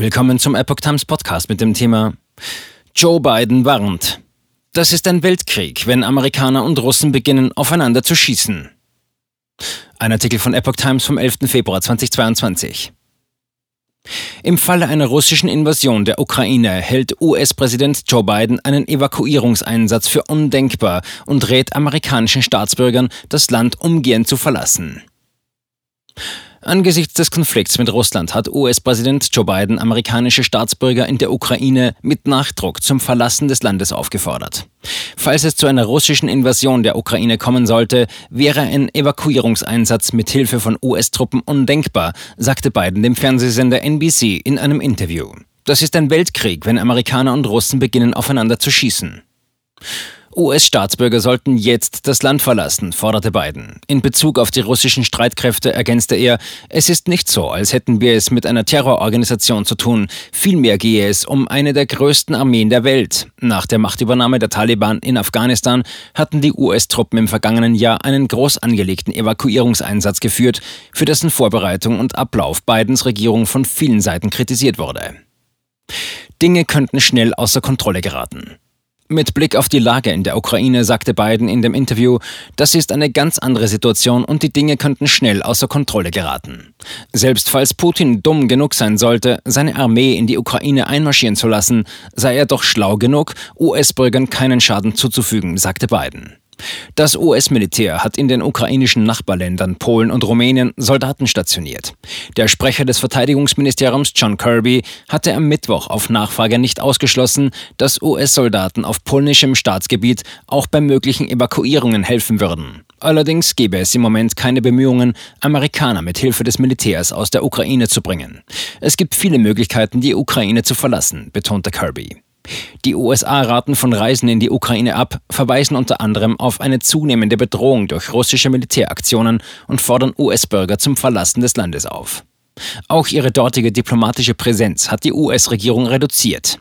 Willkommen zum Epoch Times Podcast mit dem Thema Joe Biden warnt. Das ist ein Weltkrieg, wenn Amerikaner und Russen beginnen, aufeinander zu schießen. Ein Artikel von Epoch Times vom 11. Februar 2022. Im Falle einer russischen Invasion der Ukraine hält US-Präsident Joe Biden einen Evakuierungseinsatz für undenkbar und rät amerikanischen Staatsbürgern, das Land umgehend zu verlassen. Angesichts des Konflikts mit Russland hat US-Präsident Joe Biden amerikanische Staatsbürger in der Ukraine mit Nachdruck zum Verlassen des Landes aufgefordert. Falls es zu einer russischen Invasion der Ukraine kommen sollte, wäre ein Evakuierungseinsatz mit Hilfe von US-Truppen undenkbar, sagte Biden dem Fernsehsender NBC in einem Interview. Das ist ein Weltkrieg, wenn Amerikaner und Russen beginnen aufeinander zu schießen. US-Staatsbürger sollten jetzt das Land verlassen, forderte Biden. In Bezug auf die russischen Streitkräfte ergänzte er, es ist nicht so, als hätten wir es mit einer Terrororganisation zu tun. Vielmehr gehe es um eine der größten Armeen der Welt. Nach der Machtübernahme der Taliban in Afghanistan hatten die US-Truppen im vergangenen Jahr einen groß angelegten Evakuierungseinsatz geführt, für dessen Vorbereitung und Ablauf Bidens Regierung von vielen Seiten kritisiert wurde. Dinge könnten schnell außer Kontrolle geraten. Mit Blick auf die Lage in der Ukraine sagte Biden in dem Interview, das ist eine ganz andere Situation und die Dinge könnten schnell außer Kontrolle geraten. Selbst falls Putin dumm genug sein sollte, seine Armee in die Ukraine einmarschieren zu lassen, sei er doch schlau genug, US-Bürgern keinen Schaden zuzufügen, sagte Biden. Das US-Militär hat in den ukrainischen Nachbarländern Polen und Rumänien Soldaten stationiert. Der Sprecher des Verteidigungsministeriums John Kirby hatte am Mittwoch auf Nachfrage nicht ausgeschlossen, dass US-Soldaten auf polnischem Staatsgebiet auch bei möglichen Evakuierungen helfen würden. Allerdings gäbe es im Moment keine Bemühungen, Amerikaner mit Hilfe des Militärs aus der Ukraine zu bringen. Es gibt viele Möglichkeiten, die Ukraine zu verlassen, betonte Kirby. Die USA raten von Reisen in die Ukraine ab, verweisen unter anderem auf eine zunehmende Bedrohung durch russische Militäraktionen und fordern US-Bürger zum Verlassen des Landes auf. Auch ihre dortige diplomatische Präsenz hat die US-Regierung reduziert.